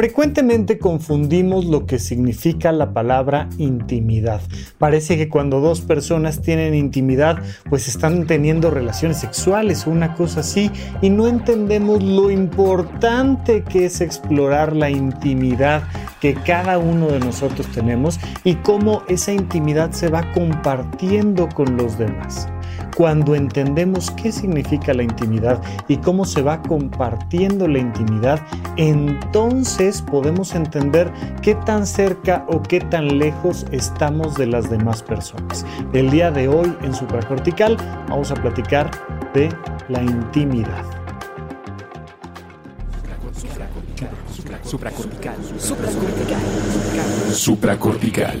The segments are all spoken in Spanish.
Frecuentemente confundimos lo que significa la palabra intimidad. Parece que cuando dos personas tienen intimidad, pues están teniendo relaciones sexuales o una cosa así, y no entendemos lo importante que es explorar la intimidad que cada uno de nosotros tenemos y cómo esa intimidad se va compartiendo con los demás cuando entendemos qué significa la intimidad y cómo se va compartiendo la intimidad, entonces podemos entender qué tan cerca o qué tan lejos estamos de las demás personas. El día de hoy en Supracortical vamos a platicar de la intimidad. Supracortical. Supracortical. Supracortical.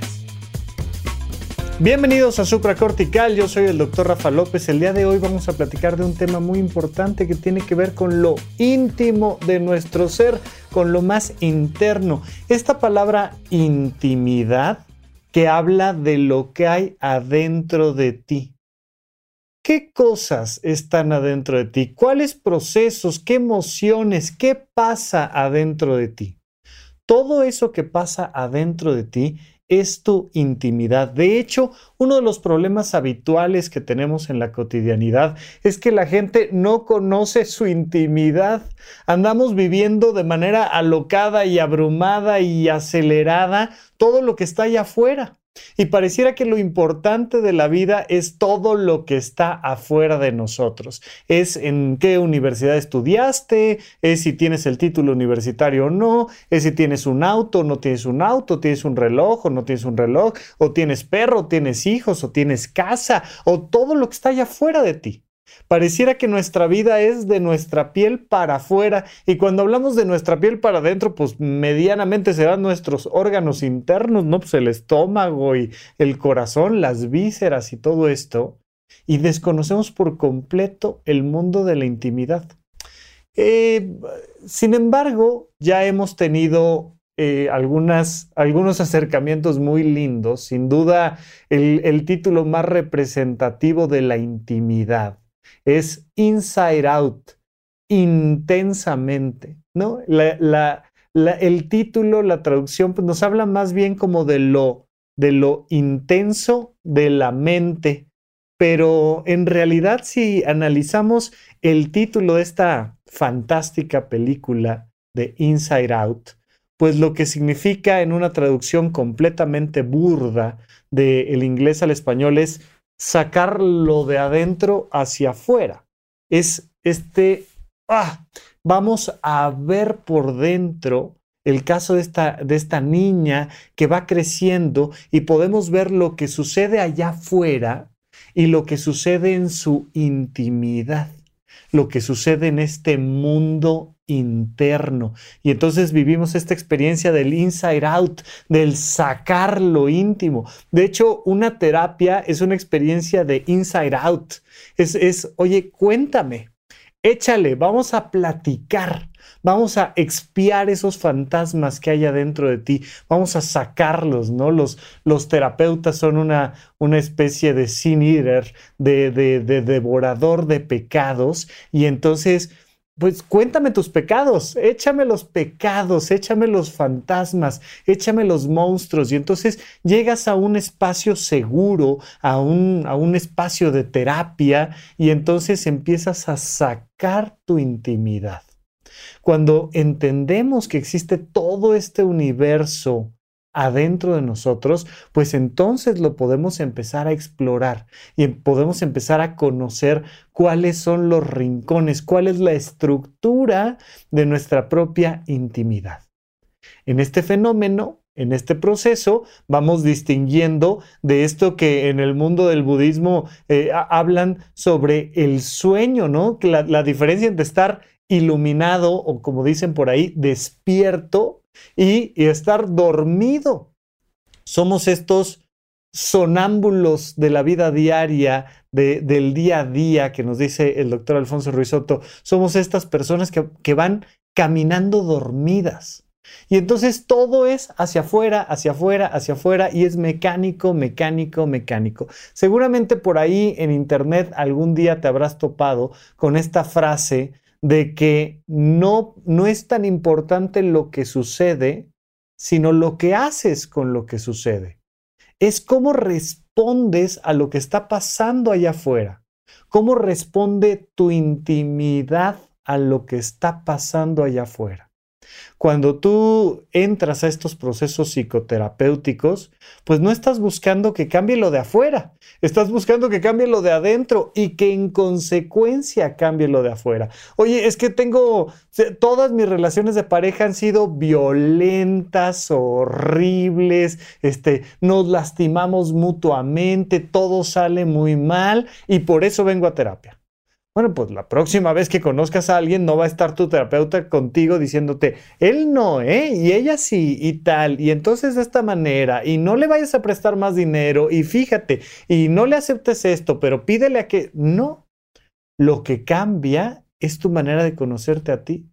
Bienvenidos a Supracortical, yo soy el doctor Rafa López. El día de hoy vamos a platicar de un tema muy importante que tiene que ver con lo íntimo de nuestro ser, con lo más interno. Esta palabra intimidad que habla de lo que hay adentro de ti. ¿Qué cosas están adentro de ti? ¿Cuáles procesos, qué emociones, qué pasa adentro de ti? Todo eso que pasa adentro de ti es tu intimidad. De hecho, uno de los problemas habituales que tenemos en la cotidianidad es que la gente no conoce su intimidad. Andamos viviendo de manera alocada y abrumada y acelerada todo lo que está allá afuera. Y pareciera que lo importante de la vida es todo lo que está afuera de nosotros. Es en qué universidad estudiaste, es si tienes el título universitario o no, es si tienes un auto o no tienes un auto, tienes un reloj o no tienes un reloj, o tienes perro, tienes hijos, o tienes casa, o todo lo que está allá afuera de ti. Pareciera que nuestra vida es de nuestra piel para afuera y cuando hablamos de nuestra piel para adentro, pues medianamente serán nuestros órganos internos, ¿no? Pues el estómago y el corazón, las vísceras y todo esto. Y desconocemos por completo el mundo de la intimidad. Eh, sin embargo, ya hemos tenido eh, algunos acercamientos muy lindos, sin duda el título más representativo de la intimidad es inside out, intensamente, ¿no? el título, la traducción, pues nos habla más bien como de lo, de lo intenso de la mente, pero en realidad si analizamos el título de esta fantástica película de Inside Out, pues lo que significa en una traducción completamente burda del inglés al español es sacarlo de adentro hacia afuera. Es este, ah, vamos a ver por dentro el caso de esta, de esta niña que va creciendo y podemos ver lo que sucede allá afuera y lo que sucede en su intimidad, lo que sucede en este mundo interno. Y entonces vivimos esta experiencia del inside out, del sacar lo íntimo. De hecho, una terapia es una experiencia de inside out. Es, es oye, cuéntame, échale, vamos a platicar. Vamos a expiar esos fantasmas que hay adentro de ti. Vamos a sacarlos, ¿no? Los, los terapeutas son una, una especie de sin eater, de, de, de devorador de pecados. Y entonces pues cuéntame tus pecados, échame los pecados, échame los fantasmas, échame los monstruos. Y entonces llegas a un espacio seguro, a un, a un espacio de terapia, y entonces empiezas a sacar tu intimidad. Cuando entendemos que existe todo este universo adentro de nosotros, pues entonces lo podemos empezar a explorar y podemos empezar a conocer cuáles son los rincones, cuál es la estructura de nuestra propia intimidad. En este fenómeno, en este proceso, vamos distinguiendo de esto que en el mundo del budismo eh, hablan sobre el sueño, ¿no? La diferencia entre estar iluminado o como dicen por ahí, despierto y, estar dormido. Somos estos sonámbulos de la vida diaria, del día a día, que nos dice el doctor Alfonso Ruizotto, somos estas personas que, que van caminando dormidas. Y entonces todo es hacia afuera, hacia afuera, hacia afuera y es mecánico, mecánico, mecánico. Seguramente por ahí en internet algún día te habrás topado con esta frase de que no, no es tan importante lo que sucede, sino lo que haces con lo que sucede. Es cómo respondes a lo que está pasando allá afuera. Cómo responde tu intimidad a lo que está pasando allá afuera. Cuando tú entras a estos procesos psicoterapéuticos, pues no estás buscando que cambie lo de afuera, estás buscando que cambie lo de adentro y que en consecuencia cambie lo de afuera. Oye, es que tengo, todas mis relaciones de pareja han sido violentas, horribles, este, nos lastimamos mutuamente, todo sale muy mal y por eso vengo a terapia. Bueno, pues la próxima vez que conozcas a alguien no va a estar tu terapeuta contigo diciéndote, él no, ¿eh? Y ella sí, y tal, y entonces de esta manera, y no le vayas a prestar más dinero, y fíjate, y no le aceptes esto, pero pídele a que... No, lo que cambia es tu manera de conocerte a ti.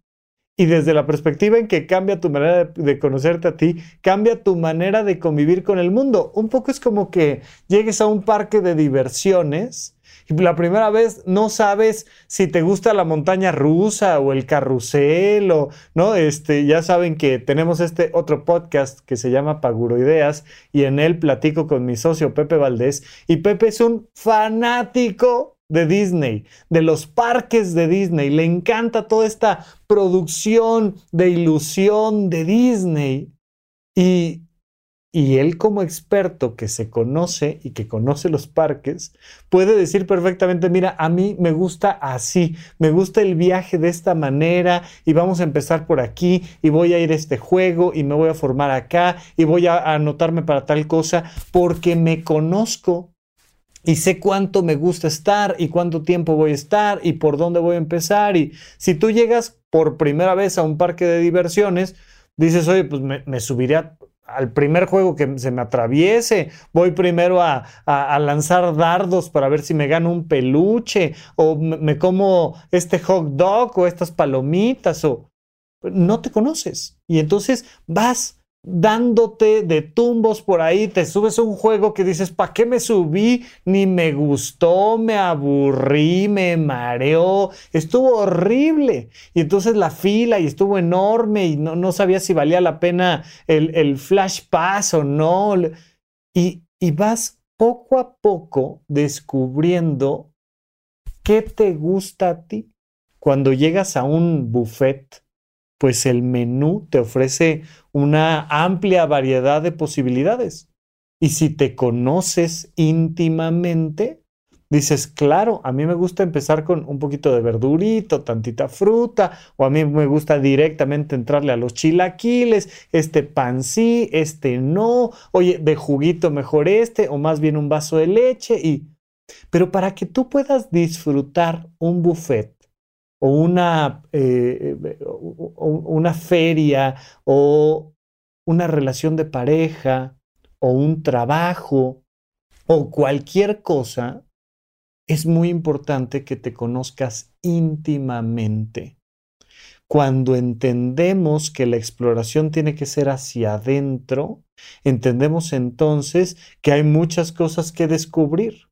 Y desde la perspectiva en que cambia tu manera de, conocerte a ti, cambia tu manera de convivir con el mundo. Un poco es como que llegues a un parque de diversiones la primera vez no sabes si te gusta la montaña rusa o el carrusel o, ¿no? Este, ya saben que tenemos este otro podcast que se llama Paguro Ideas y en él platico con mi socio Pepe Valdés y Pepe es un fanático de Disney, de los parques de Disney. Le encanta toda esta producción de ilusión de Disney. Y y él como experto que se conoce y que conoce los parques, puede decir perfectamente, mira, a mí me gusta así, me gusta el viaje de esta manera y vamos a empezar por aquí y voy a ir a este juego y me voy a formar acá y voy a anotarme para tal cosa porque me conozco y sé cuánto me gusta estar y cuánto tiempo voy a estar y por dónde voy a empezar. Y si tú llegas por primera vez a un parque de diversiones, dices, oye, pues me, me subiré a al primer juego que se me atraviese, voy primero a, lanzar dardos para ver si me gano un peluche, o me, como este hot dog o estas palomitas, o no te conoces. Y entonces vas dándote de tumbos por ahí, te subes a un juego que dices, ¿para qué me subí? Ni me gustó, me aburrí, me mareó, estuvo horrible. Y entonces la fila y estuvo enorme y no, no sabía si valía la pena el, el flash pass o no. Y, y vas poco a poco descubriendo qué te gusta a ti. Cuando llegas a un buffet, pues el menú te ofrece una amplia variedad de posibilidades. Y si te conoces íntimamente, dices, claro, a mí me gusta empezar con un poquito de verdurito, tantita fruta, o a mí me gusta directamente entrarle a los chilaquiles, este pan sí, este no, oye, de juguito mejor este, o más bien un vaso de leche, y... Pero para que tú puedas disfrutar un buffet o una, eh, eh, una feria o una relación de pareja o un trabajo o cualquier cosa, es muy importante que te conozcas íntimamente. Cuando entendemos que la exploración tiene que ser hacia adentro, entendemos entonces que hay muchas cosas que descubrir.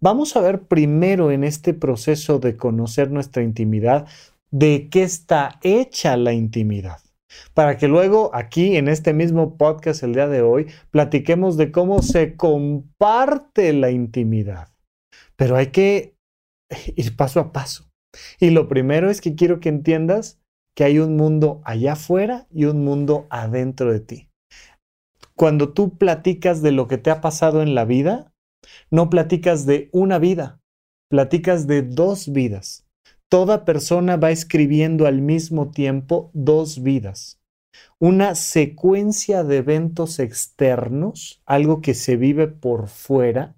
Vamos a ver primero en este proceso de conocer nuestra intimidad de qué está hecha la intimidad. Para que luego aquí en este mismo podcast el día de hoy platiquemos de cómo se comparte la intimidad. Pero hay que ir paso a paso. Y lo primero es que quiero que entiendas que hay un mundo allá afuera y un mundo adentro de ti. Cuando tú platicas de lo que te ha pasado en la vida, no platicas de una vida, platicas de dos vidas. Toda persona va escribiendo al mismo tiempo dos vidas. Una secuencia de eventos externos, algo que se vive por fuera,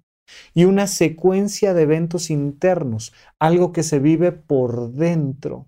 y una secuencia de eventos internos, algo que se vive por dentro.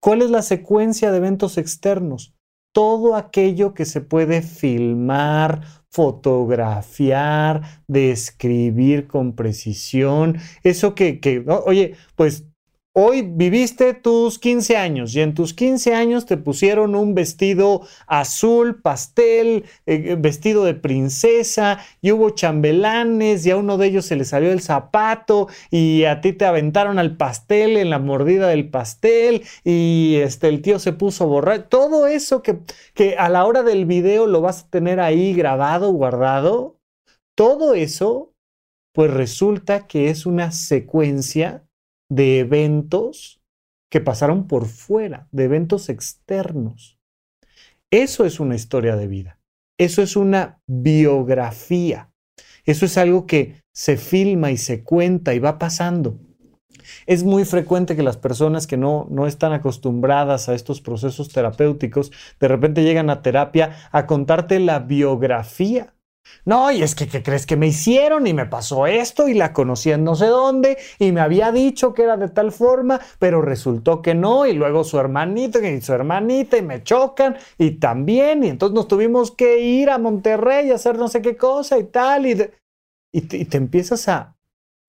¿Cuál es la secuencia de eventos externos? todo aquello que se puede filmar, fotografiar, describir con precisión, eso que, que oye, pues Hoy viviste tus 15 años y en tus 15 años te pusieron un vestido azul, pastel, eh, vestido de princesa y hubo chambelanes y a uno de ellos se le salió el zapato y a ti te aventaron al pastel en la mordida del pastel y este, el tío se puso a borrar. Todo eso que, que a la hora del video lo vas a tener ahí grabado, guardado, todo eso pues resulta que es una secuencia de eventos que pasaron por fuera, de eventos externos. Eso es una historia de vida. Eso es una biografía. Eso es algo que se filma y se cuenta y va pasando. Es muy frecuente que las personas que no, no están acostumbradas a estos procesos terapéuticos de repente llegan a terapia a contarte la biografía no, y es que, ¿qué crees que me hicieron? Y me pasó esto y la conocí en no sé dónde y me había dicho que era de tal forma, pero resultó que no. Y luego su hermanito y su hermanita y me chocan y también. Y entonces nos tuvimos que ir a Monterrey a hacer no sé qué cosa y tal. Y, y te empiezas a,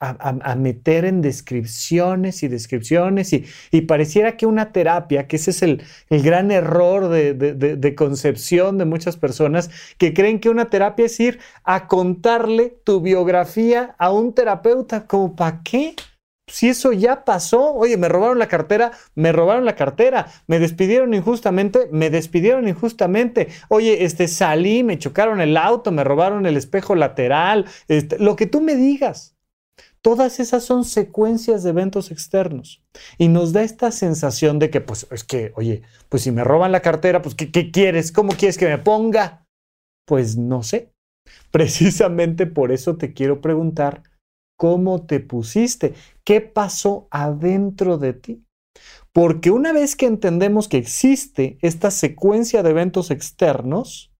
a, meter en descripciones y descripciones y, pareciera que una terapia, que ese es el, gran error de, concepción de muchas personas, que creen que una terapia es ir a contarle tu biografía a un terapeuta, como para qué? Si eso ya pasó, oye, me robaron la cartera, me robaron la cartera, me despidieron injustamente, me despidieron injustamente, oye, este, salí, me chocaron el auto, me robaron el espejo lateral, este, lo que tú me digas. Todas esas son secuencias de eventos externos y nos da esta sensación de que, pues, es que, oye, pues si me roban la cartera, pues, ¿qué, quieres? ¿Cómo quieres que me ponga? Pues no sé. Precisamente por eso te quiero preguntar, ¿cómo te pusiste? ¿Qué pasó adentro de ti? Porque una vez que entendemos que existe esta secuencia de eventos externos,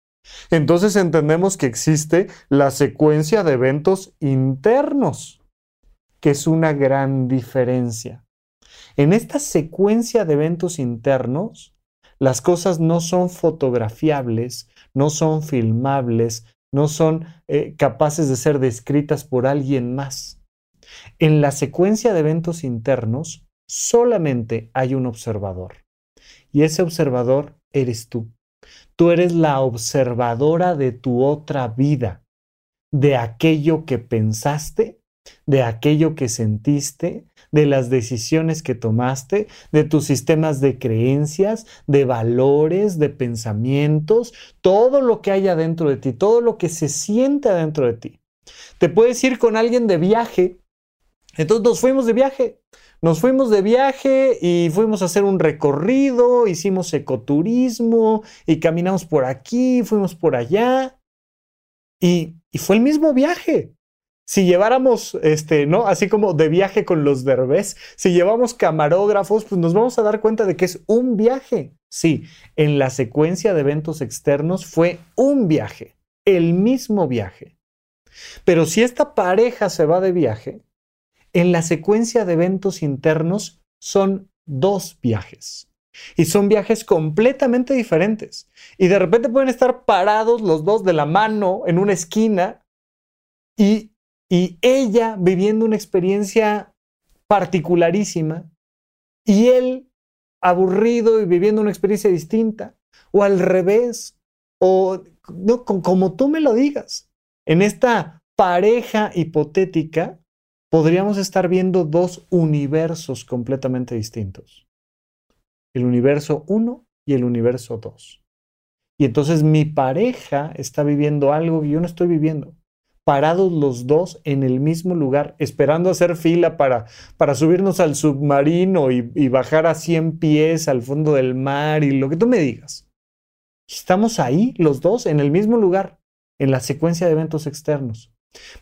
entonces entendemos que existe la secuencia de eventos internos que es una gran diferencia. En esta secuencia de eventos internos, las cosas no son fotografiables, no son filmables, no son eh, capaces de ser descritas por alguien más. En la secuencia de eventos internos solamente hay un observador y ese observador eres tú. Tú eres la observadora de tu otra vida, de aquello que pensaste de aquello que sentiste, de las decisiones que tomaste, de tus sistemas de creencias, de valores, de pensamientos, todo lo que hay adentro de ti, todo lo que se siente adentro de ti. Te puedes ir con alguien de viaje. Entonces nos fuimos de viaje. Nos fuimos de viaje y fuimos a hacer un recorrido, hicimos ecoturismo y caminamos por aquí, fuimos por allá. Y, y fue el mismo viaje si lleváramos, este, ¿no? Así como de viaje con los derbés, si llevamos camarógrafos, pues nos vamos a dar cuenta de que es un viaje. Sí, en la secuencia de eventos externos fue un viaje, el mismo viaje. Pero si esta pareja se va de viaje, en la secuencia de eventos internos son dos viajes. Y son viajes completamente diferentes. Y de repente pueden estar parados los dos de la mano en una esquina y y ella viviendo una experiencia particularísima y él aburrido y viviendo una experiencia distinta, o al revés, o no, como tú me lo digas. En esta pareja hipotética podríamos estar viendo dos universos completamente distintos. El universo 1 y el universo 2. Y entonces mi pareja está viviendo algo que yo no estoy viviendo parados los dos en el mismo lugar, esperando hacer fila para, para subirnos al submarino y, y, bajar a 100 pies al fondo del mar y lo que tú me digas. Estamos ahí los dos en el mismo lugar, en la secuencia de eventos externos,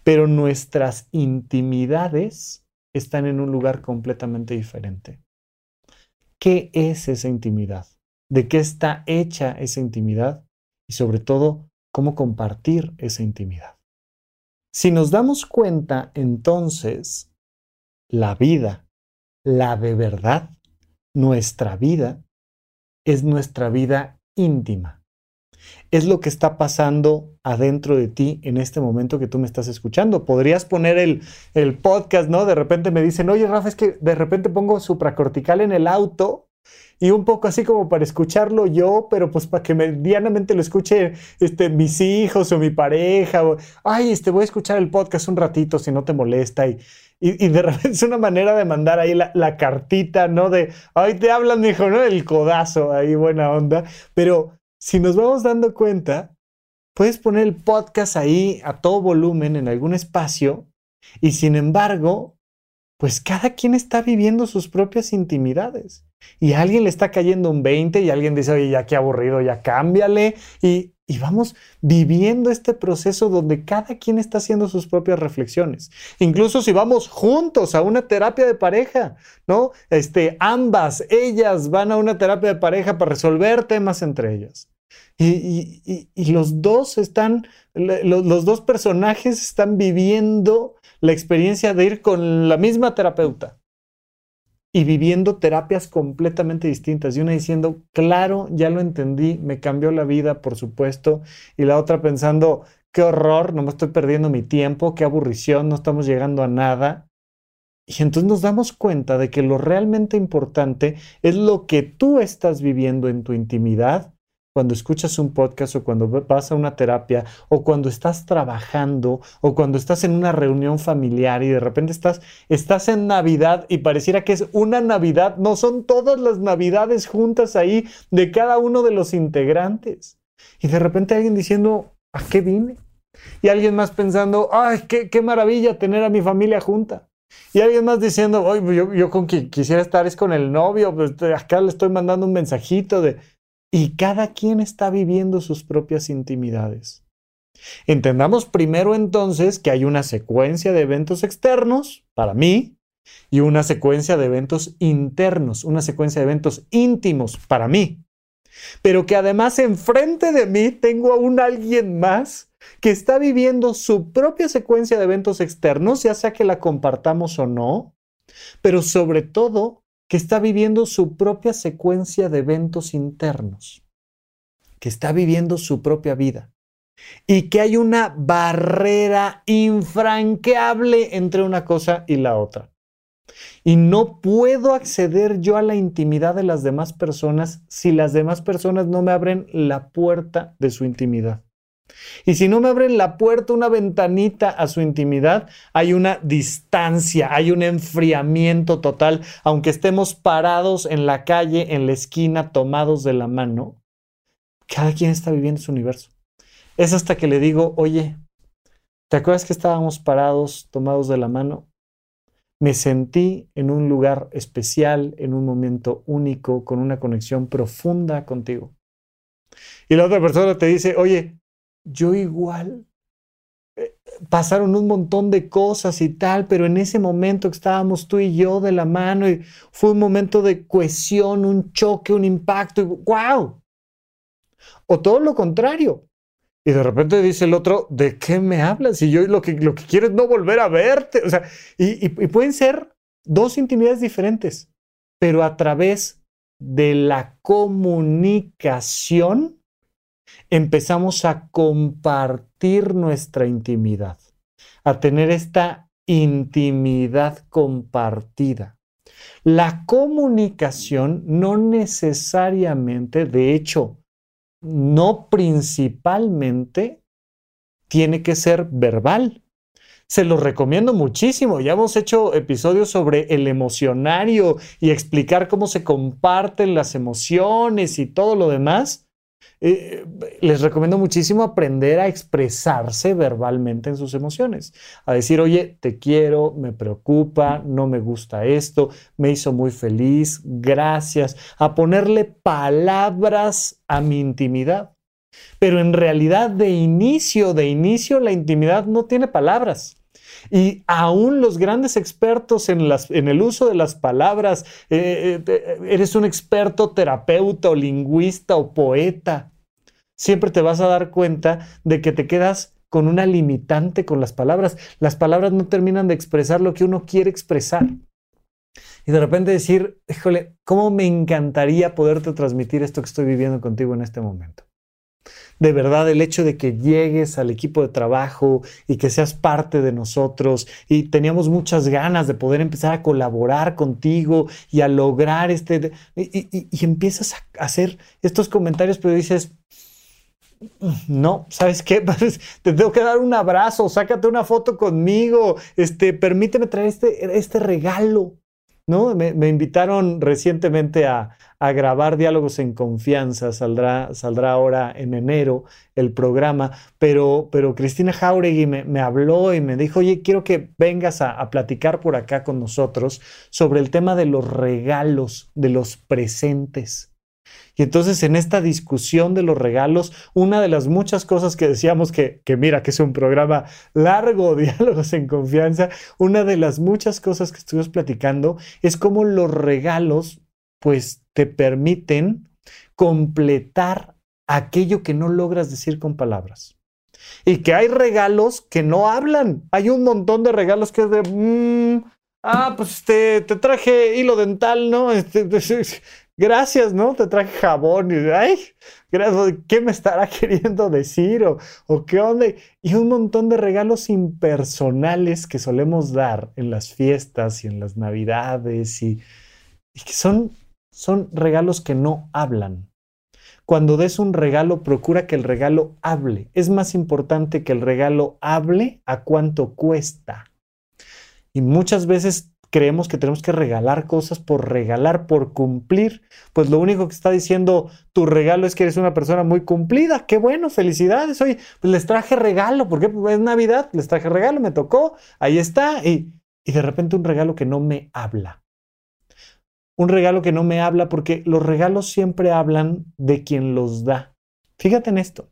pero nuestras intimidades están en un lugar completamente diferente. ¿Qué es esa intimidad? ¿De qué está hecha esa intimidad? Y sobre todo, ¿cómo compartir esa intimidad? Si nos damos cuenta, entonces, la vida, la de verdad, nuestra vida, es nuestra vida íntima. Es lo que está pasando adentro de ti en este momento que tú me estás escuchando. Podrías poner el, el podcast, ¿no? De repente me dicen, oye, Rafa, es que de repente pongo supracortical en el auto y un poco así como para escucharlo yo, pero pues para que medianamente lo escuche este, mis hijos o mi pareja, o, ay, este, voy a escuchar el podcast un ratito si no te molesta, y, y, de repente es una manera de mandar ahí la, cartita, ¿no? De, ay, te hablan, hijo, ¿no? El codazo, ahí buena onda, pero si nos vamos dando cuenta, puedes poner el podcast ahí a todo volumen en algún espacio, y sin embargo, pues cada quien está viviendo sus propias intimidades. Y a alguien le está cayendo un 20 y alguien dice, oye, ya qué aburrido, ya cámbiale. Y, y vamos viviendo este proceso donde cada quien está haciendo sus propias reflexiones. Incluso si vamos juntos a una terapia de pareja, ¿no? Este, ambas, ellas van a una terapia de pareja para resolver temas entre ellas. Y, y, y los dos están, los, los dos personajes están viviendo la experiencia de ir con la misma terapeuta y viviendo terapias completamente distintas. Y una diciendo, claro, ya lo entendí, me cambió la vida, por supuesto. Y la otra pensando, qué horror, no me estoy perdiendo mi tiempo, qué aburrición, no estamos llegando a nada. Y entonces nos damos cuenta de que lo realmente importante es lo que tú estás viviendo en tu intimidad cuando escuchas un podcast o cuando vas a una terapia o cuando estás trabajando o cuando estás en una reunión familiar y de repente estás, estás en Navidad y pareciera que es una Navidad, no son todas las Navidades juntas ahí de cada uno de los integrantes. Y de repente alguien diciendo, ¿a qué vine? Y alguien más pensando, ay, qué, qué maravilla tener a mi familia junta. Y alguien más diciendo, Oye, yo, yo, con quien quisiera estar es con el novio, pues acá le estoy mandando un mensajito de, y cada quien está viviendo sus propias intimidades. Entendamos primero entonces que hay una secuencia de eventos externos para mí y una secuencia de eventos internos, una secuencia de eventos íntimos para mí. Pero que además enfrente de mí tengo a un alguien más que está viviendo su propia secuencia de eventos externos, ya sea que la compartamos o no, pero sobre todo que está viviendo su propia secuencia de eventos internos, que está viviendo su propia vida y que hay una barrera infranqueable entre una cosa y la otra. Y no puedo acceder yo a la intimidad de las demás personas si las demás personas no me abren la puerta de su intimidad. Y si no me abren la puerta, una ventanita a su intimidad, hay una distancia, hay un enfriamiento total, aunque estemos parados en la calle, en la esquina, tomados de la mano. Cada quien está viviendo su universo. Es hasta que le digo, oye, ¿te acuerdas que estábamos parados, tomados de la mano? Me sentí en un lugar especial, en un momento único, con una conexión profunda contigo. Y la otra persona te dice, oye, yo igual. Eh, pasaron un montón de cosas y tal, pero en ese momento que estábamos tú y yo de la mano y fue un momento de cohesión, un choque, un impacto y wow. O todo lo contrario. Y de repente dice el otro, ¿de qué me hablas? Y yo lo que, lo que quiero es no volver a verte. O sea, y, y pueden ser dos intimidades diferentes, pero a través de la comunicación empezamos a compartir nuestra intimidad, a tener esta intimidad compartida. La comunicación no necesariamente, de hecho, no principalmente, tiene que ser verbal. Se lo recomiendo muchísimo. Ya hemos hecho episodios sobre el emocionario y explicar cómo se comparten las emociones y todo lo demás. Eh, les recomiendo muchísimo aprender a expresarse verbalmente en sus emociones, a decir, oye, te quiero, me preocupa, no me gusta esto, me hizo muy feliz, gracias, a ponerle palabras a mi intimidad. Pero en realidad de inicio, de inicio, la intimidad no tiene palabras. Y aún los grandes expertos en, el uso de las palabras, eh, eh, eres un experto terapeuta o lingüista o poeta, siempre te vas a dar cuenta de que te quedas con una limitante con las palabras. Las palabras no terminan de expresar lo que uno quiere expresar. Y de repente decir, híjole, ¿cómo me encantaría poderte transmitir esto que estoy viviendo contigo en este momento? De verdad, el hecho de que llegues al equipo de trabajo y que seas parte de nosotros y teníamos muchas ganas de poder empezar a colaborar contigo y a lograr este... Y, y empiezas a hacer estos comentarios, pero dices, no, ¿sabes qué? Te tengo que dar un abrazo, sácate una foto conmigo, este, permíteme traer este, este regalo. ¿No? Me, invitaron recientemente a, grabar Diálogos en Confianza, saldrá, ahora en enero el programa, pero, pero Cristina Jauregui me, habló y me dijo, oye, quiero que vengas a platicar por acá con nosotros sobre el tema de los regalos, de los presentes. Y entonces en esta discusión de los regalos, una de las muchas cosas que decíamos que, que mira, que es un programa largo, diálogos en confianza, una de las muchas cosas que estuvimos platicando es cómo los regalos pues te permiten completar aquello que no logras decir con palabras. Y que hay regalos que no hablan. Hay un montón de regalos que es de, mm, ah, pues este, te traje hilo dental, ¿no? Este, gracias, ¿no? Te traje jabón y, ay, ¿qué me estará queriendo decir? O, qué onda? Y un montón de regalos impersonales que solemos dar en las fiestas y en las navidades y, y que son, son regalos que no hablan. Cuando des un regalo, procura que el regalo hable. Es más importante que el regalo hable a cuánto cuesta. Y muchas veces creemos que tenemos que regalar cosas por regalar, por cumplir. Pues lo único que está diciendo tu regalo es que eres una persona muy cumplida. Qué bueno, felicidades. Oye, pues les traje regalo, porque pues es Navidad, les traje regalo, me tocó, ahí está. Y, y de repente un regalo que no me habla. Un regalo que no me habla porque los regalos siempre hablan de quien los da. Fíjate en esto.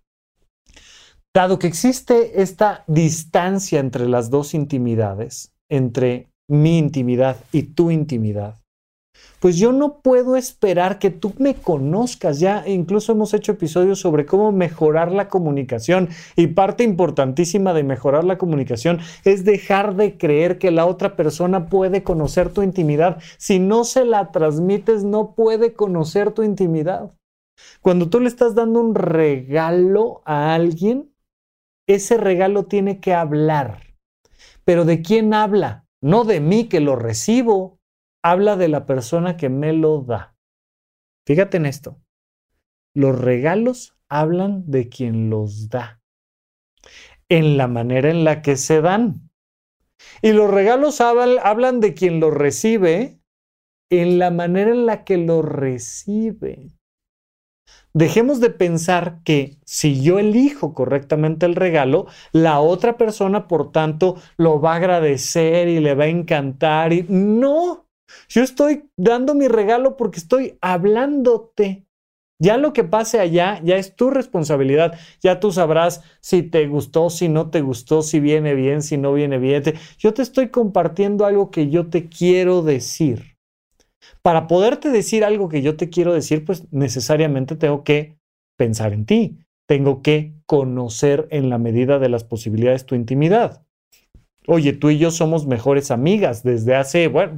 Dado que existe esta distancia entre las dos intimidades, entre mi intimidad y tu intimidad, pues yo no puedo esperar que tú me conozcas. Ya incluso hemos hecho episodios sobre cómo mejorar la comunicación y parte importantísima de mejorar la comunicación es dejar de creer que la otra persona puede conocer tu intimidad. Si no se la transmites, no puede conocer tu intimidad. Cuando tú le estás dando un regalo a alguien, ese regalo tiene que hablar. Pero ¿de quién habla? No de mí que lo recibo, habla de la persona que me lo da. Fíjate en esto. Los regalos hablan de quien los da, en la manera en la que se dan. Y los regalos hablan, de quien los recibe, en la manera en la que lo recibe. Dejemos de pensar que si yo elijo correctamente el regalo, la otra persona, por tanto, lo va a agradecer y le va a encantar. Y no, yo estoy dando mi regalo porque estoy hablándote. Ya lo que pase allá ya es tu responsabilidad. Ya tú sabrás si te gustó, si no te gustó, si viene bien, si no viene bien. Yo te estoy compartiendo algo que yo te quiero decir para poderte decir algo que yo te quiero decir, pues necesariamente tengo que pensar en ti, tengo que conocer en la medida de las posibilidades tu intimidad. Oye, tú y yo somos mejores amigas desde hace, bueno,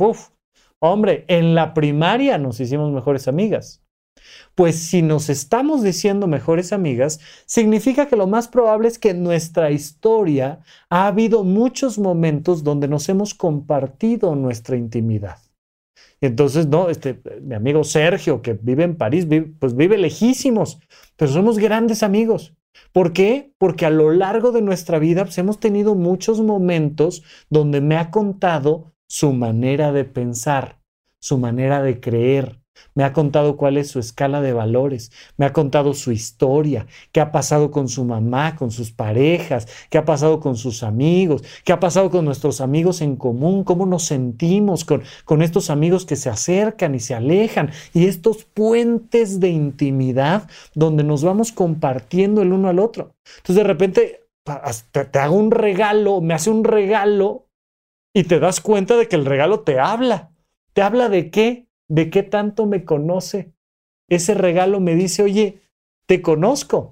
hombre, en la primaria nos hicimos mejores amigas. Pues si nos estamos diciendo mejores amigas, significa que lo más probable es que en nuestra historia ha habido muchos momentos donde nos hemos compartido nuestra intimidad. Entonces, no, este, mi amigo Sergio, que vive en París, pues vive lejísimos, pero somos grandes amigos. ¿Por qué? Porque a lo largo de nuestra vida pues, hemos tenido muchos momentos donde me ha contado su manera de pensar, su manera de creer, me ha contado cuál es su escala de valores, me ha contado su historia, qué ha pasado con su mamá, con sus parejas, qué ha pasado con sus amigos, qué ha pasado con nuestros amigos en común, cómo nos sentimos con, con estos amigos que se acercan y se alejan y estos puentes de intimidad donde nos vamos compartiendo el uno al otro. Entonces de repente te, hago un regalo, me hace un regalo y te das cuenta de que el regalo te habla. ¿Te habla de qué? De qué tanto me conoce. Ese regalo me dice, oye, te conozco.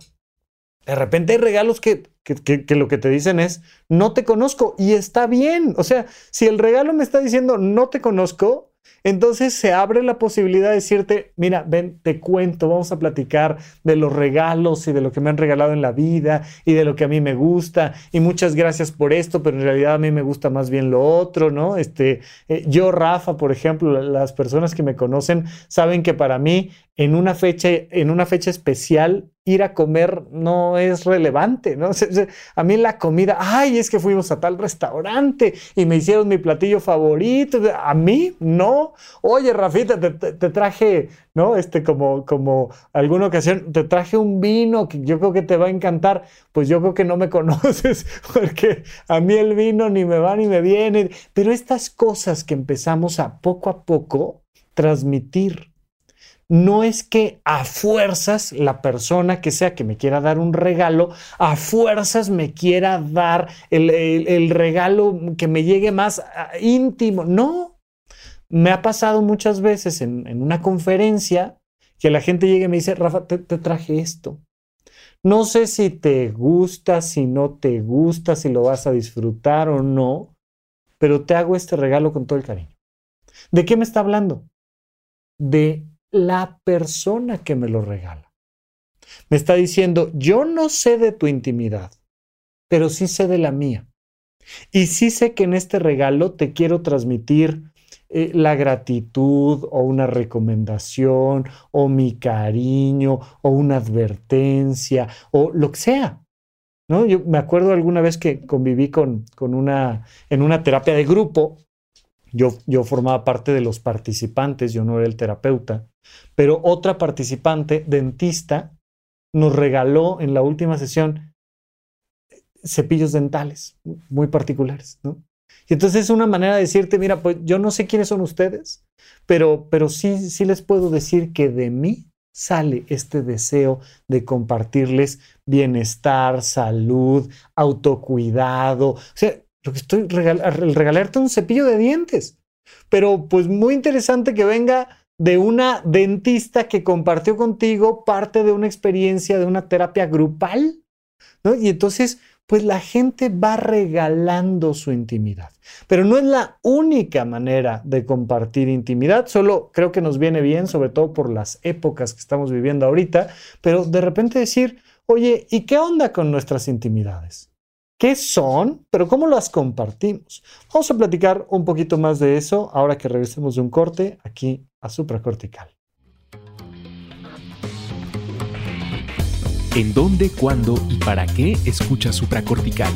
De repente hay regalos que, que, lo que te dicen es, no te conozco y está bien. O sea, si el regalo me está diciendo, no te conozco, entonces se abre la posibilidad de decirte, mira, ven, te cuento, vamos a platicar de los regalos y de lo que me han regalado en la vida y de lo que a mí me gusta y muchas gracias por esto, pero en realidad a mí me gusta más bien lo otro, ¿no? Este, eh, yo, Rafa, por ejemplo, las personas que me conocen saben que para mí en una fecha, en una fecha especial, ir a comer no es relevante, ¿no? A mí la comida, ay, es que fuimos a tal restaurante y me hicieron mi platillo favorito. A mí, no. Oye, Rafita, te, traje, ¿no? Este, como, como alguna ocasión, te traje un vino que yo creo que te va a encantar. Pues yo creo que no me conoces porque a mí el vino ni me va ni me viene. Pero estas cosas que empezamos a poco a poco transmitir no es que a fuerzas la persona que sea que me quiera dar un regalo, a fuerzas me quiera dar el, regalo que me llegue más ah, íntimo. No, me ha pasado muchas veces en, una conferencia que la gente llegue y me dice, Rafa, te, te traje esto. No sé si te gusta, si no te gusta, si lo vas a disfrutar o no, pero te hago este regalo con todo el cariño. ¿De qué me está hablando? De la persona que me lo regala. Me está diciendo, yo no sé de tu intimidad, pero sí sé de la mía. Y sí sé que en este regalo te quiero transmitir eh, la gratitud o una recomendación o mi cariño o una advertencia o lo que sea. ¿no? Yo me acuerdo alguna vez que conviví con, con una, en una terapia de grupo yo, formaba parte de los participantes, yo no era el terapeuta, pero otra participante, dentista, nos regaló en la última sesión cepillos dentales muy particulares, ¿no? Y entonces es una manera de decirte, mira, pues yo no sé quiénes son ustedes, pero, pero sí, sí les puedo decir que de mí sale este deseo de compartirles bienestar, salud, autocuidado. O sea, lo que estoy regalarte un cepillo de dientes. Pero pues muy interesante que venga de una dentista que compartió contigo parte de una experiencia de una terapia grupal, ¿no? Y entonces, pues la gente va regalando su intimidad. Pero no es la única manera de compartir intimidad, solo creo que nos viene bien, sobre todo por las épocas que estamos viviendo ahorita, pero de repente decir, oye, ¿y qué onda con nuestras intimidades? ¿Qué son? Pero ¿cómo las compartimos? Vamos a platicar un poquito más de eso ahora que regresemos de un corte aquí a supracortical. ¿En dónde, cuándo y para qué escuchas supracortical?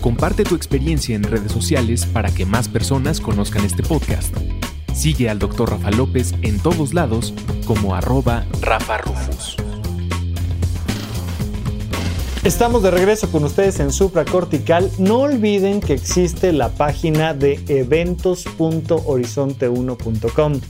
Comparte tu experiencia en redes sociales para que más personas conozcan este podcast. Sigue al Dr. Rafa López en todos lados como arroba Rafa Rufus. Estamos de regreso con ustedes en Supracortical. No olviden que existe la página de eventos.horizonte1.com.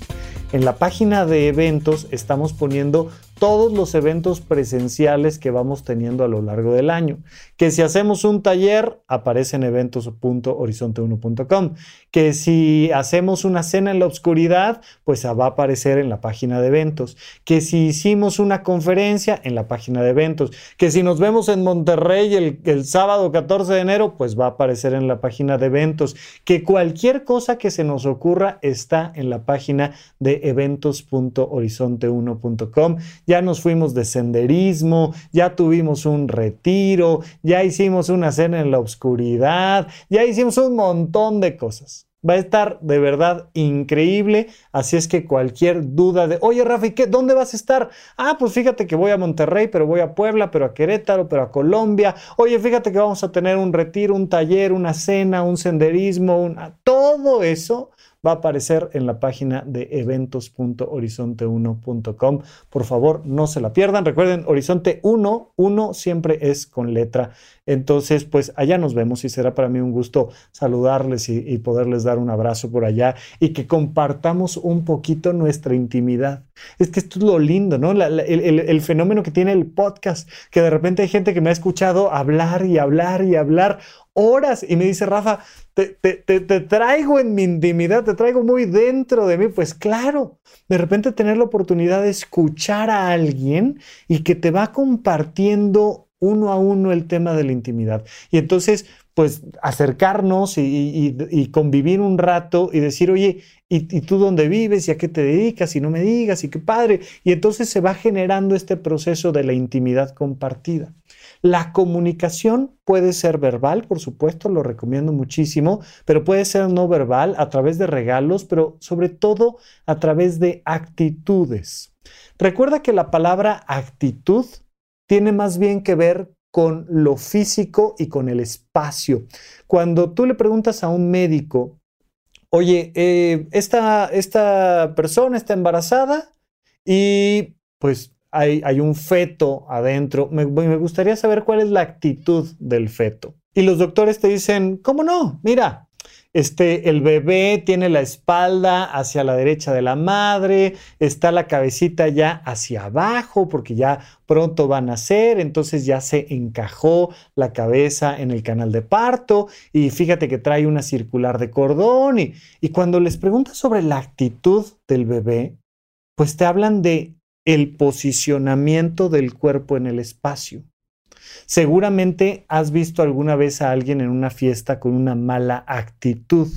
En la página de eventos estamos poniendo todos los eventos presenciales que vamos teniendo a lo largo del año. Que si hacemos un taller, aparece en eventos.horizonte1.com. Que si hacemos una cena en la oscuridad, pues va a aparecer en la página de eventos. Que si hicimos una conferencia, en la página de eventos. Que si nos vemos en Monterrey el, el sábado 14 de enero, pues va a aparecer en la página de eventos. Que cualquier cosa que se nos ocurra está en la página de eventos.horizonte1.com ya nos fuimos de senderismo, ya tuvimos un retiro, ya hicimos una cena en la oscuridad, ya hicimos un montón de cosas. Va a estar de verdad increíble. Así es que cualquier duda de, oye Rafi, ¿qué, ¿dónde vas a estar? Ah, pues fíjate que voy a Monterrey, pero voy a Puebla, pero a Querétaro, pero a Colombia. Oye, fíjate que vamos a tener un retiro, un taller, una cena, un senderismo, todo eso va a aparecer en la página de eventos.horizonte1.com. Por favor, no se la pierdan. Recuerden, Horizonte 1, 1 siempre es con letra. Entonces, pues allá nos vemos y será para mí un gusto saludarles y, poderles dar un abrazo por allá y que compartamos un poquito nuestra intimidad. Es que esto es lo lindo, ¿no? el, el fenómeno que tiene el podcast, que de repente hay gente que me ha escuchado hablar y hablar y hablar horas y me dice, Rafa, te, te, traigo en mi intimidad, te traigo muy dentro de mí. Pues claro, de repente tener la oportunidad de escuchar a alguien y que te va compartiendo uno a uno el tema de la intimidad. Y entonces pues acercarnos y, convivir un rato y decir, oye, ¿y, tú dónde vives? ¿Y a qué te dedicas? Y no me digas, y qué padre. Y entonces se va generando este proceso de la intimidad compartida. La comunicación puede ser verbal, por supuesto, lo recomiendo muchísimo, pero puede ser no verbal a través de regalos, pero sobre todo a través de actitudes. Recuerda que la palabra actitud tiene más bien que ver con lo físico y con el espacio. Cuando tú le preguntas a un médico, oye, eh, esta, esta persona está embarazada y pues hay, hay, un feto adentro. Me, me, gustaría saber cuál es la actitud del feto. Y los doctores te dicen, ¿cómo no? Mira, este, el bebé tiene la espalda hacia la derecha de la madre, está la cabecita ya hacia abajo porque ya pronto va a nacer, entonces ya se encajó la cabeza en el canal de parto y fíjate que trae una circular de cordón y, y cuando les preguntas sobre la actitud del bebé, pues te hablan de el posicionamiento del cuerpo en el espacio. Seguramente has visto alguna vez a alguien en una fiesta con una mala actitud.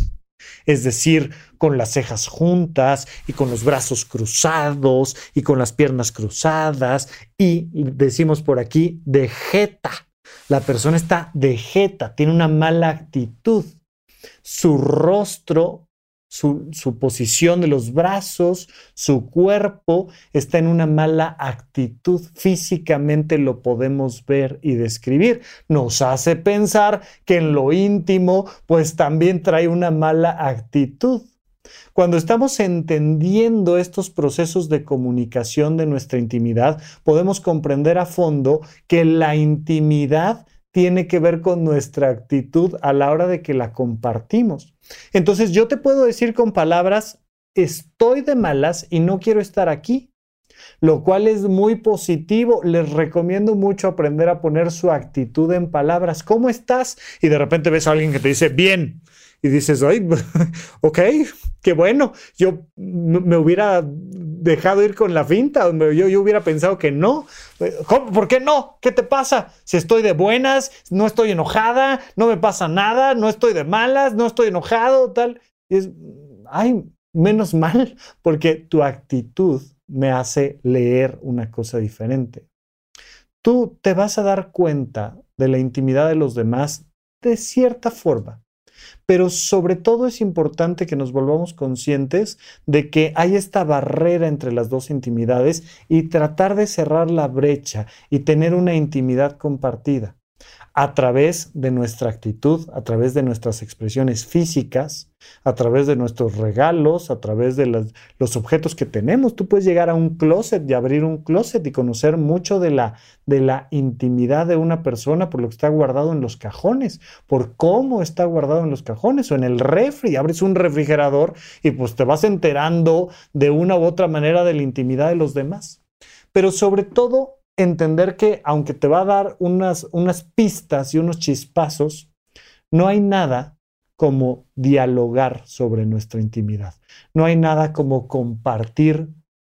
Es decir, con las cejas juntas y con los brazos cruzados y con las piernas cruzadas y decimos por aquí de jeta. La persona está de jeta, tiene una mala actitud. Su rostro su, posición de los brazos, su cuerpo está en una mala actitud. Físicamente lo podemos ver y describir. Nos hace pensar que en lo íntimo, pues también trae una mala actitud. Cuando estamos entendiendo estos procesos de comunicación de nuestra intimidad, podemos comprender a fondo que la intimidad tiene que ver con nuestra actitud a la hora de que la compartimos. Entonces yo te puedo decir con palabras, estoy de malas y no quiero estar aquí, lo cual es muy positivo. Les recomiendo mucho aprender a poner su actitud en palabras. ¿Cómo estás? Y de repente ves a alguien que te dice, bien. Y dices, ay, ok, qué bueno. Yo me hubiera dejado ir con la finta, yo, yo hubiera pensado que no. ¿Por qué no? ¿Qué te pasa? Si estoy de buenas, no estoy enojada, no me pasa nada, no estoy de malas, no estoy enojado, tal. Y es, ay, menos mal, porque tu actitud me hace leer una cosa diferente. Tú te vas a dar cuenta de la intimidad de los demás de cierta forma. Pero sobre todo es importante que nos volvamos conscientes de que hay esta barrera entre las dos intimidades y tratar de cerrar la brecha y tener una intimidad compartida a través de nuestra actitud, a través de nuestras expresiones físicas, a través de nuestros regalos, a través de los objetos que tenemos. Tú puedes llegar a un closet y abrir un closet y conocer mucho de la, de la intimidad de una persona por lo que está guardado en los cajones, por cómo está guardado en los cajones o en el refri. Abres un refrigerador y pues te vas enterando de una u otra manera de la intimidad de los demás. Pero sobre todo entender que aunque te va a dar unas, unas pistas y unos chispazos, no hay nada como dialogar sobre nuestra intimidad. No hay nada como compartir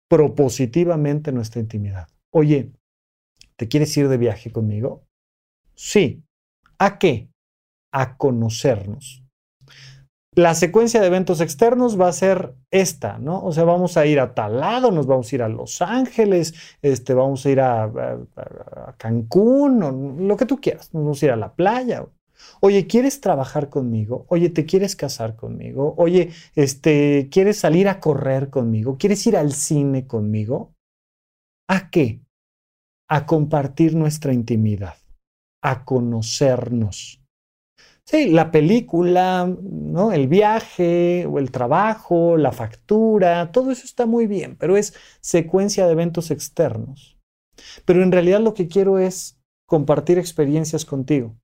propositivamente nuestra intimidad. Oye, ¿te quieres ir de viaje conmigo? Sí. ¿A qué? A conocernos la secuencia de eventos externos va a ser esta, ¿no? O sea, vamos a ir a tal lado, nos vamos a ir a Los Ángeles, este, vamos a ir a, Cancún, o lo que tú quieras, nos vamos a ir a la playa. Oye, ¿quieres trabajar conmigo? Oye, ¿te quieres casar conmigo? Oye, este, ¿quieres salir a correr conmigo? ¿Quieres ir al cine conmigo? ¿A qué? A compartir nuestra intimidad, a conocernos Sí, la película, ¿no? El viaje o el trabajo, la factura, todo eso está muy bien, pero es secuencia de eventos externos. Pero en realidad lo que quiero es compartir experiencias contigo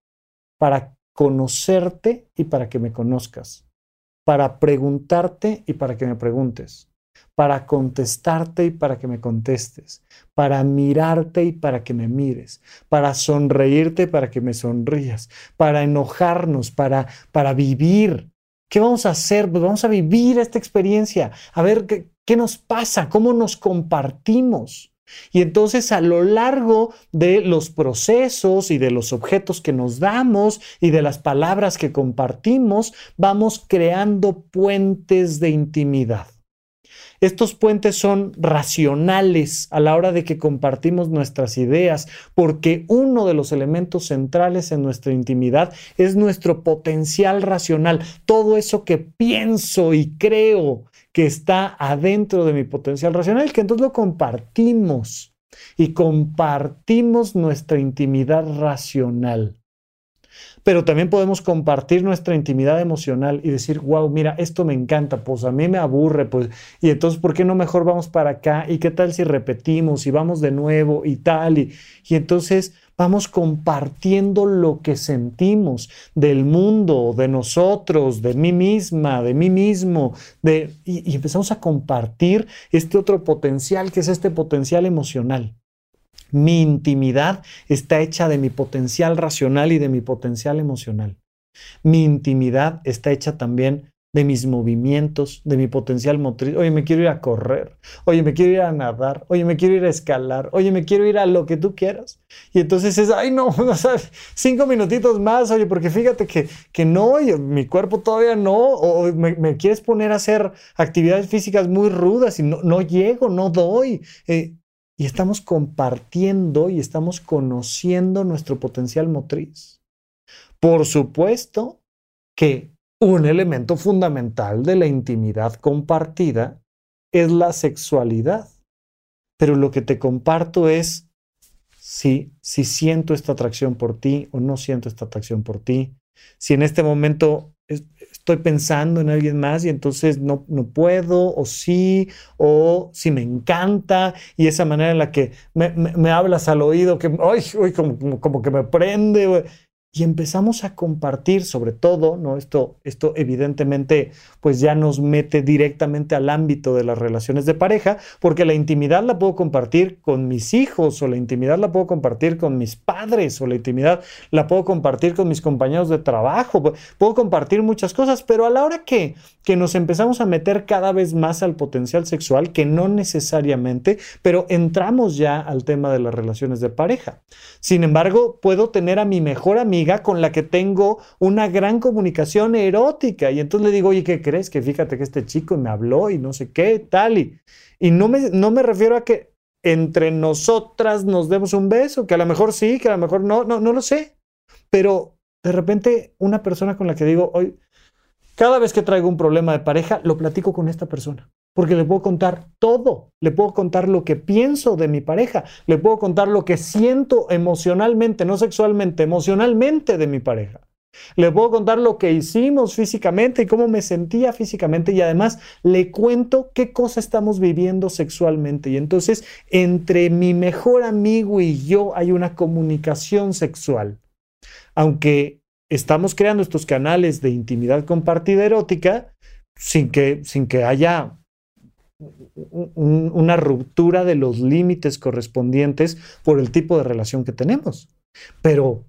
para conocerte y para que me conozcas, para preguntarte y para que me preguntes, para contestarte y para que me contestes, para mirarte y para que me mires, para sonreírte y para que me sonrías, para enojarnos, para, para vivir. ¿Qué vamos a hacer? Pues vamos a vivir esta experiencia, a ver qué, qué nos pasa, cómo nos compartimos. Y entonces a lo largo de los procesos y de los objetos que nos damos y de las palabras que compartimos, vamos creando puentes de intimidad. Estos puentes son racionales a la hora de que compartimos nuestras ideas, porque uno de los elementos centrales en nuestra intimidad es nuestro potencial racional, todo eso que pienso y creo que está adentro de mi potencial racional, que entonces lo compartimos. Y compartimos nuestra intimidad racional pero también podemos compartir nuestra intimidad emocional y decir, wow, mira, esto me encanta, pues a mí me aburre, pues, y entonces, ¿por qué no mejor vamos para acá? ¿Y qué tal si repetimos y vamos de nuevo y tal? Y, y entonces vamos compartiendo lo que sentimos del mundo, de nosotros, de mí misma, de mí mismo, de, y, y empezamos a compartir este otro potencial que es este potencial emocional. Mi intimidad está hecha de mi potencial racional y de mi potencial emocional. Mi intimidad está hecha también de mis movimientos, de mi potencial motriz. Oye, me quiero ir a correr. Oye, me quiero ir a nadar. Oye, me quiero ir a escalar. Oye, me quiero ir a lo que tú quieras. Y entonces es, ay, no, no sabes, cinco minutitos más. Oye, porque fíjate que, que no, mi cuerpo todavía no. O me, quieres poner a hacer actividades físicas muy rudas y no, no llego, no doy. Eh, y estamos compartiendo y estamos conociendo nuestro potencial motriz. Por supuesto que un elemento fundamental de la intimidad compartida es la sexualidad. Pero lo que te comparto es si, si siento esta atracción por ti o no siento esta atracción por ti. Si en este momento estoy pensando en alguien más y entonces no, no puedo, o sí, o si me encanta, y esa manera en la que me, hablas al oído, que ay, como, como, que me prende, y empezamos a compartir sobre todo, ¿no? Esto, esto evidentemente pues ya nos mete directamente al ámbito de las relaciones de pareja, porque la intimidad la puedo compartir con mis hijos o la intimidad la puedo compartir con mis padres o la intimidad la puedo compartir con mis compañeros de trabajo, puedo compartir muchas cosas, pero a la hora que, que nos empezamos a meter cada vez más al potencial sexual, que no necesariamente, pero entramos ya al tema de las relaciones de pareja. Sin embargo, puedo tener a mi mejor amigo con la que tengo una gran comunicación erótica. Y entonces le digo, oye, ¿qué crees? Que fíjate que este chico me habló y no sé qué, tal. Y, y no, me, no me refiero a que entre nosotras nos demos un beso, que a lo mejor sí, que a lo mejor no, no, no lo sé. Pero de repente una persona con la que digo, hoy, cada vez que traigo un problema de pareja, lo platico con esta persona porque le puedo contar todo, le puedo contar lo que pienso de mi pareja, le puedo contar lo que siento emocionalmente, no sexualmente, emocionalmente de mi pareja. Le puedo contar lo que hicimos físicamente y cómo me sentía físicamente y además le cuento qué cosa estamos viviendo sexualmente. Y entonces entre mi mejor amigo y yo hay una comunicación sexual. Aunque estamos creando estos canales de intimidad compartida erótica sin que, sin que haya una ruptura de los límites correspondientes por el tipo de relación que tenemos. Pero,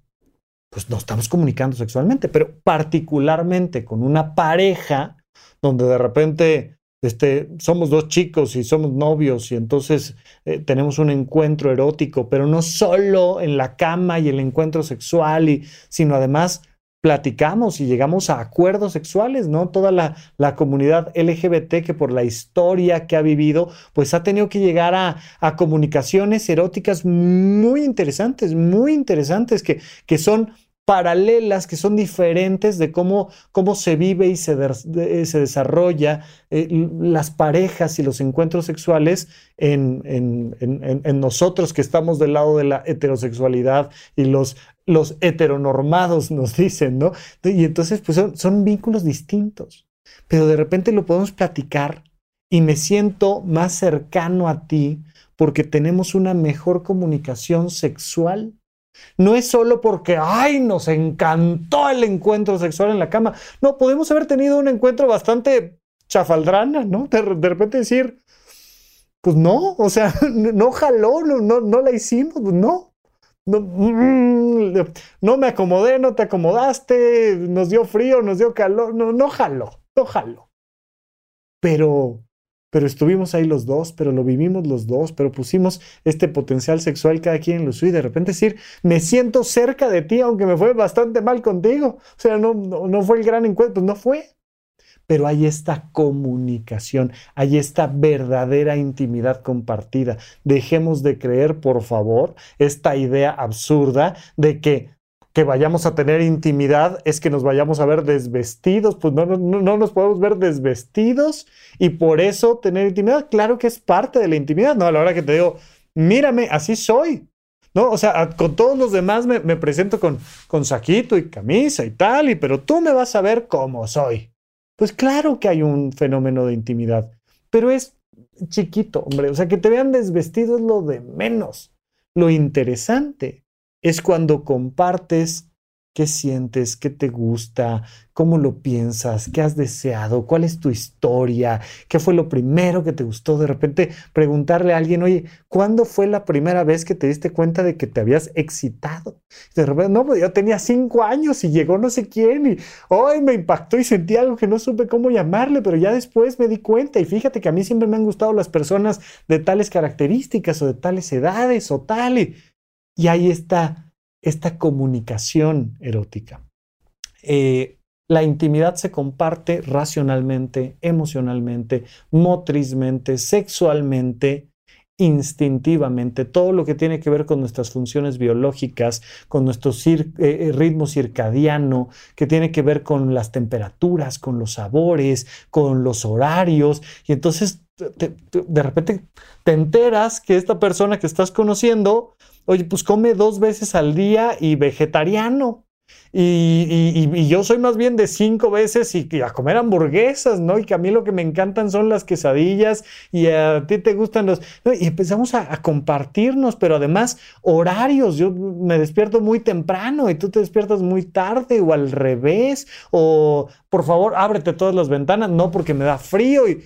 pues no estamos comunicando sexualmente, pero particularmente con una pareja donde de repente este, somos dos chicos y somos novios y entonces eh, tenemos un encuentro erótico, pero no solo en la cama y el encuentro sexual, y, sino además platicamos y llegamos a acuerdos sexuales, ¿no? Toda la, la, comunidad LGBT que por la historia que ha vivido, pues ha tenido que llegar a, a comunicaciones eróticas muy interesantes, muy interesantes, que, que son paralelas, que son diferentes de cómo, cómo se vive y se, eh, se desarrolla eh, las parejas y los encuentros sexuales en, en, nosotros que estamos del lado de la heterosexualidad y los, los heteronormados nos dicen, ¿no? Y entonces, pues son, vínculos distintos, pero de repente lo podemos platicar y me siento más cercano a ti porque tenemos una mejor comunicación sexual no es solo porque, ay, nos encantó el encuentro sexual en la cama. No, podemos haber tenido un encuentro bastante chafaldrana, ¿no? De, repente decir, pues no, o sea, no jaló, no, no, la hicimos, pues no. No, no me acomodé, no te acomodaste, nos dio frío, nos dio calor, no, no jaló, no jaló. Pero pero estuvimos ahí los dos, pero lo vivimos los dos, pero pusimos este potencial sexual cada quien en lo suyo y de repente decir, me siento cerca de ti, aunque me fue bastante mal contigo. O sea, no, no fue el gran encuentro, no fue. Pero hay esta comunicación, hay esta verdadera intimidad compartida. Dejemos de creer, por favor, esta idea absurda de que que vayamos a tener intimidad es que nos vayamos a ver desvestidos, pues no, no, nos podemos ver desvestidos y por eso tener intimidad, claro que es parte de la intimidad, ¿no? A la hora que te digo, mírame, así soy, ¿no? O sea, con todos los demás me, presento con, con saquito y camisa y tal, y, pero tú me vas a ver como soy. Pues claro que hay un fenómeno de intimidad, pero es chiquito, hombre, o sea, que te vean desvestido es lo de menos. Lo interesante es cuando compartes qué sientes, qué te gusta, cómo lo piensas, qué has deseado, cuál es tu historia, qué fue lo primero que te gustó. De repente preguntarle a alguien, oye, ¿cuándo fue la primera vez que te diste cuenta de que te habías excitado? De repente, no, pues yo tenía cinco años y llegó no sé quién y hoy me impactó y sentí algo que no supe cómo llamarle, pero ya después me di cuenta y fíjate que a mí siempre me han gustado las personas de tales características o de tales edades o tal. Y, y ahí está esta comunicación erótica. Eh, la intimidad se comparte racionalmente, emocionalmente, motrizmente, sexualmente, instintivamente. Todo lo que tiene que ver con nuestras funciones biológicas, con nuestro eh, eh, ritmo circadiano, que tiene que ver con las temperaturas, con los sabores, con los horarios. Y entonces de repente te enteras que esta persona que estás conociendo oye, pues come dos veces al día y vegetariano. Y, yo soy más bien de cinco veces y, a comer hamburguesas, ¿no? Y que a mí lo que me encantan son las quesadillas y a ti te gustan los... Y empezamos a, a, compartirnos, pero además horarios. Yo me despierto muy temprano y tú te despiertas muy tarde o al revés. O por favor, ábrete todas las ventanas, no porque me da frío. Y,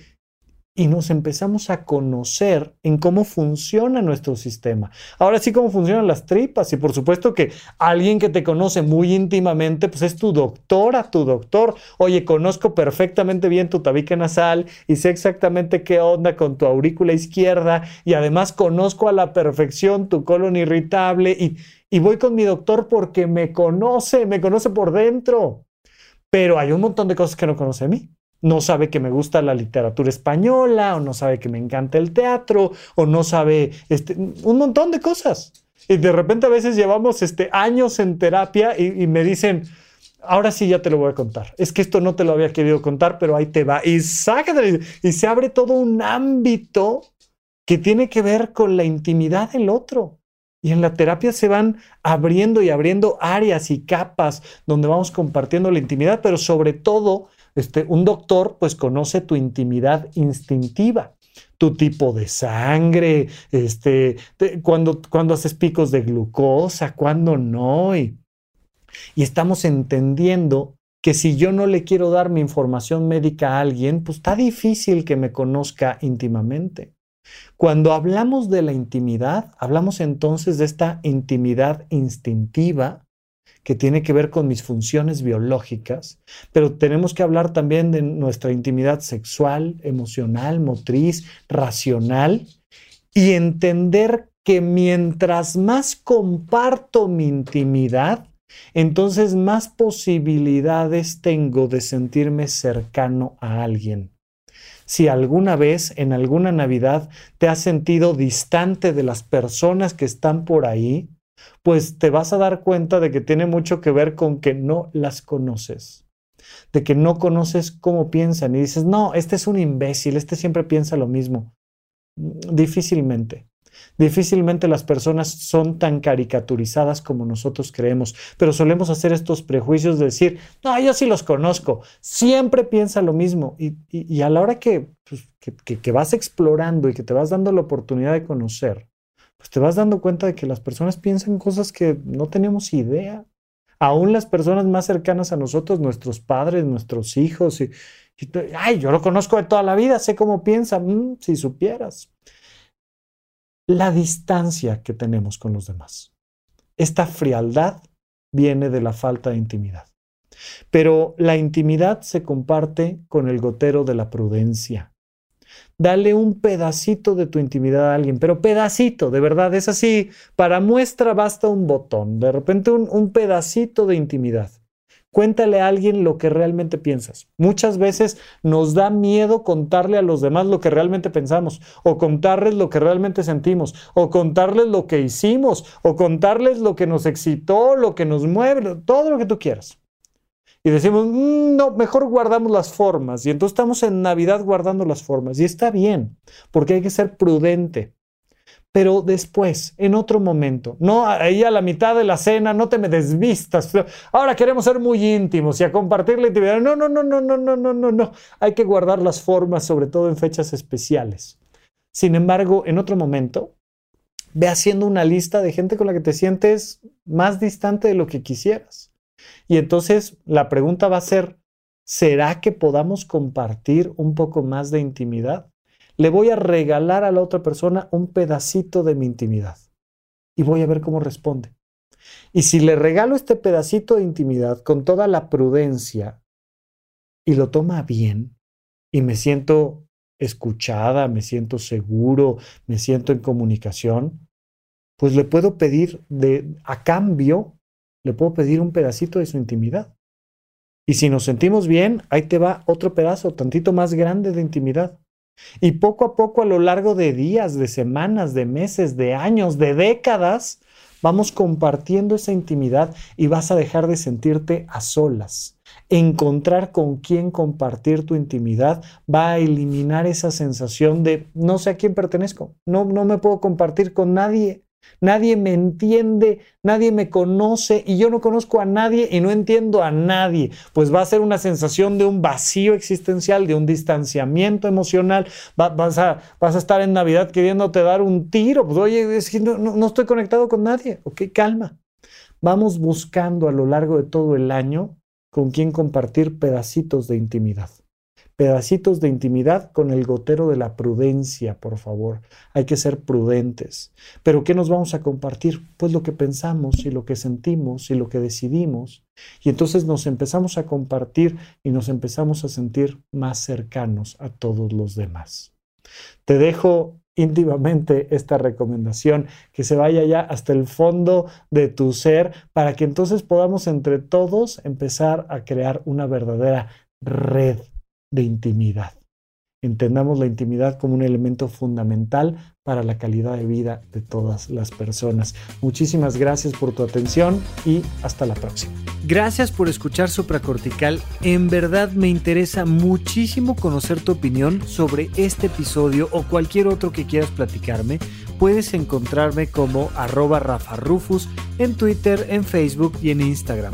y nos empezamos a conocer en cómo funciona nuestro sistema. Ahora sí, cómo funcionan las tripas. Y por supuesto que alguien que te conoce muy íntimamente, pues es tu doctora, tu doctor. Oye, conozco perfectamente bien tu tabique nasal y sé exactamente qué onda con tu aurícula izquierda y además conozco a la perfección tu colon irritable y, y voy con mi doctor porque me conoce, me conoce por dentro. Pero hay un montón de cosas que no conoce a mí no sabe que me gusta la literatura española, o no sabe que me encanta el teatro, o no sabe este, un montón de cosas. Y de repente a veces llevamos este, años en terapia y, me dicen, ahora sí ya te lo voy a contar. Es que esto no te lo había querido contar, pero ahí te va. Y sácate, y se abre todo un ámbito que tiene que ver con la intimidad del otro. Y en la terapia se van abriendo y abriendo áreas y capas donde vamos compartiendo la intimidad, pero sobre todo este, un doctor pues conoce tu intimidad instintiva, tu tipo de sangre, este, cuando, cuando haces picos de glucosa, cuando no. Y, y estamos entendiendo que si yo no le quiero dar mi información médica a alguien, pues está difícil que me conozca íntimamente. Cuando hablamos de la intimidad, hablamos entonces de esta intimidad instintiva que tiene que ver con mis funciones biológicas, pero tenemos que hablar también de nuestra intimidad sexual, emocional, motriz, racional y entender que mientras más comparto mi intimidad, entonces más posibilidades tengo de sentirme cercano a alguien. Si alguna vez en alguna Navidad te has sentido distante de las personas que están por ahí, pues te vas a dar cuenta de que tiene mucho que ver con que no las conoces, de que no conoces cómo piensan y dices, no, este es un imbécil, este siempre piensa lo mismo. Difícilmente. Difícilmente las personas son tan caricaturizadas como nosotros creemos, pero solemos hacer estos prejuicios de decir, no, yo sí los conozco, siempre piensa lo mismo. Y, a la hora pues, que, que vas explorando y que te vas dando la oportunidad de conocer, pues te vas dando cuenta de que las personas piensan cosas que no tenemos idea. Aún las personas más cercanas a nosotros, nuestros padres, nuestros hijos, y, ay, yo lo conozco de toda la vida, sé cómo piensa, mm, si supieras. La distancia que tenemos con los demás. Esta frialdad viene de la falta de intimidad. Pero la intimidad se comparte con el gotero de la prudencia. Dale un pedacito de tu intimidad a alguien, pero pedacito, de verdad, es así. Para muestra basta un botón, de repente un, un pedacito de intimidad. Cuéntale a alguien lo que realmente piensas. Muchas veces nos da miedo contarle a los demás lo que realmente pensamos, o contarles lo que realmente sentimos, o contarles lo que hicimos, o contarles lo que nos excitó, lo que nos mueve, todo lo que tú quieras. Y decimos, mm, no, mejor guardamos las formas. Y entonces estamos en Navidad guardando las formas. Y está bien, porque hay que ser prudente pero después, en otro momento, no ahí a la mitad de la cena, no te me desvistas. Ahora queremos ser muy íntimos y a compartir la intimidad. No, no, no, no, no, no, no, no, no. Hay que guardar las formas, sobre todo en fechas especiales. Sin embargo, en otro momento, ve haciendo una lista de gente con la que te sientes más distante de lo que quisieras. Y entonces la pregunta va a ser, ¿será que podamos compartir un poco más de intimidad? le voy a regalar a la otra persona un pedacito de mi intimidad y voy a ver cómo responde. Y si le regalo este pedacito de intimidad con toda la prudencia y lo toma bien y me siento escuchada, me siento seguro, me siento en comunicación, pues le puedo pedir de a cambio, le puedo pedir un pedacito de su intimidad. Y si nos sentimos bien, ahí te va otro pedazo, tantito más grande de intimidad. Y poco a poco, a lo largo de días, de semanas, de meses, de años, de décadas, vamos compartiendo esa intimidad y vas a dejar de sentirte a solas. Encontrar con quién compartir tu intimidad va a eliminar esa sensación de no sé a quién pertenezco, no, no me puedo compartir con nadie. Nadie me entiende, nadie me conoce y yo no conozco a nadie y no entiendo a nadie. Pues va a ser una sensación de un vacío existencial, de un distanciamiento emocional. vas, a, vas, a, estar en Navidad queriéndote dar un tiro. Pues oye, es que no, no estoy conectado con nadie. Ok, calma. Vamos buscando a lo largo de todo el año con quién compartir pedacitos de intimidad pedacitos de intimidad con el gotero de la prudencia, por favor. Hay que ser prudentes. Pero ¿qué nos vamos a compartir? Pues lo que pensamos y lo que sentimos y lo que decidimos. Y entonces nos empezamos a compartir y nos empezamos a sentir más cercanos a todos los demás. Te dejo íntimamente esta recomendación, que se vaya ya hasta el fondo de tu ser para que entonces podamos entre todos empezar a crear una verdadera red de intimidad. Entendamos la intimidad como un elemento fundamental para la calidad de vida de todas las personas. Muchísimas gracias por tu atención y hasta la próxima. Gracias por escuchar Supracortical. En verdad me interesa muchísimo conocer tu opinión sobre este episodio o cualquier otro que quieras platicarme. Puedes encontrarme como arroba Rafa Rufus en Twitter, en Facebook y en Instagram.